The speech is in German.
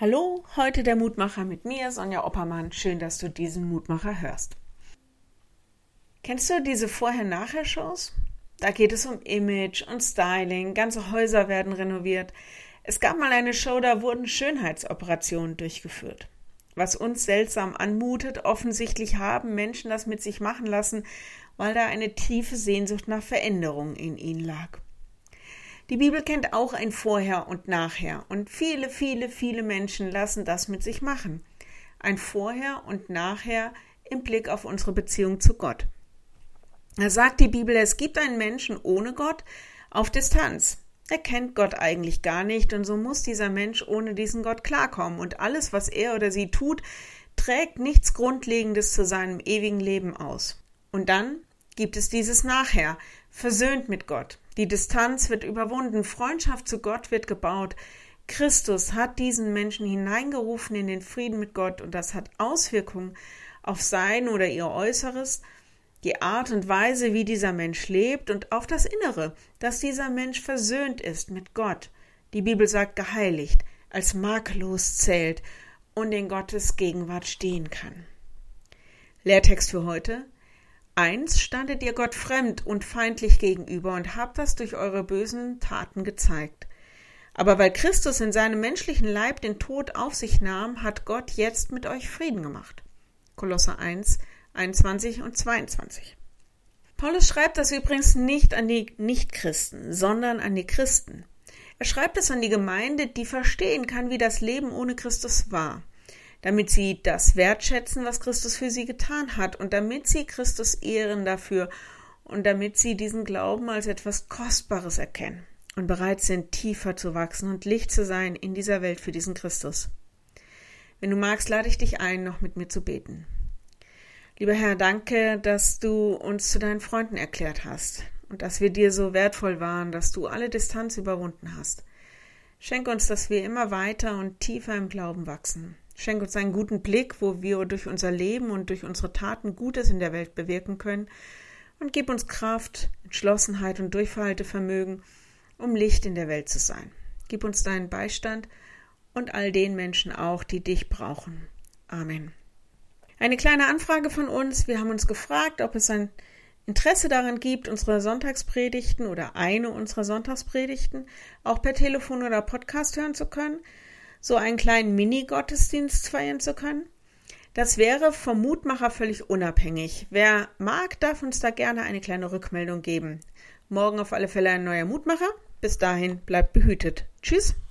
Hallo, heute der Mutmacher mit mir, Sonja Oppermann. Schön, dass du diesen Mutmacher hörst. Kennst du diese Vorher-Nachher-Shows? Da geht es um Image und Styling, ganze Häuser werden renoviert. Es gab mal eine Show, da wurden Schönheitsoperationen durchgeführt. Was uns seltsam anmutet, offensichtlich haben Menschen das mit sich machen lassen, weil da eine tiefe Sehnsucht nach Veränderung in ihnen lag. Die Bibel kennt auch ein Vorher und Nachher und viele, viele, viele Menschen lassen das mit sich machen. Ein Vorher und Nachher im Blick auf unsere Beziehung zu Gott. Da sagt die Bibel, es gibt einen Menschen ohne Gott auf Distanz. Er kennt Gott eigentlich gar nicht und so muss dieser Mensch ohne diesen Gott klarkommen und alles, was er oder sie tut, trägt nichts Grundlegendes zu seinem ewigen Leben aus. Und dann gibt es dieses Nachher, versöhnt mit Gott. Die Distanz wird überwunden, Freundschaft zu Gott wird gebaut. Christus hat diesen Menschen hineingerufen in den Frieden mit Gott und das hat Auswirkungen auf sein oder ihr Äußeres, die Art und Weise, wie dieser Mensch lebt und auf das Innere, dass dieser Mensch versöhnt ist mit Gott. Die Bibel sagt geheiligt, als makellos zählt und in Gottes Gegenwart stehen kann. Lehrtext für heute Einst standet ihr Gott fremd und feindlich gegenüber und habt das durch eure bösen Taten gezeigt. Aber weil Christus in seinem menschlichen Leib den Tod auf sich nahm, hat Gott jetzt mit euch Frieden gemacht. Kolosser 1, 21 und 22. Paulus schreibt das übrigens nicht an die Nichtchristen, sondern an die Christen. Er schreibt es an die Gemeinde, die verstehen kann, wie das Leben ohne Christus war damit sie das wertschätzen, was Christus für sie getan hat und damit sie Christus ehren dafür und damit sie diesen Glauben als etwas Kostbares erkennen und bereit sind, tiefer zu wachsen und Licht zu sein in dieser Welt für diesen Christus. Wenn du magst, lade ich dich ein, noch mit mir zu beten. Lieber Herr, danke, dass du uns zu deinen Freunden erklärt hast und dass wir dir so wertvoll waren, dass du alle Distanz überwunden hast. Schenk uns, dass wir immer weiter und tiefer im Glauben wachsen. Schenk uns einen guten Blick, wo wir durch unser Leben und durch unsere Taten Gutes in der Welt bewirken können. Und gib uns Kraft, Entschlossenheit und Durchhaltevermögen, um Licht in der Welt zu sein. Gib uns deinen Beistand und all den Menschen auch, die dich brauchen. Amen. Eine kleine Anfrage von uns. Wir haben uns gefragt, ob es ein Interesse daran gibt, unsere Sonntagspredigten oder eine unserer Sonntagspredigten auch per Telefon oder Podcast hören zu können so einen kleinen Mini-Gottesdienst feiern zu können? Das wäre vom Mutmacher völlig unabhängig. Wer mag, darf uns da gerne eine kleine Rückmeldung geben. Morgen auf alle Fälle ein neuer Mutmacher. Bis dahin bleibt behütet. Tschüss.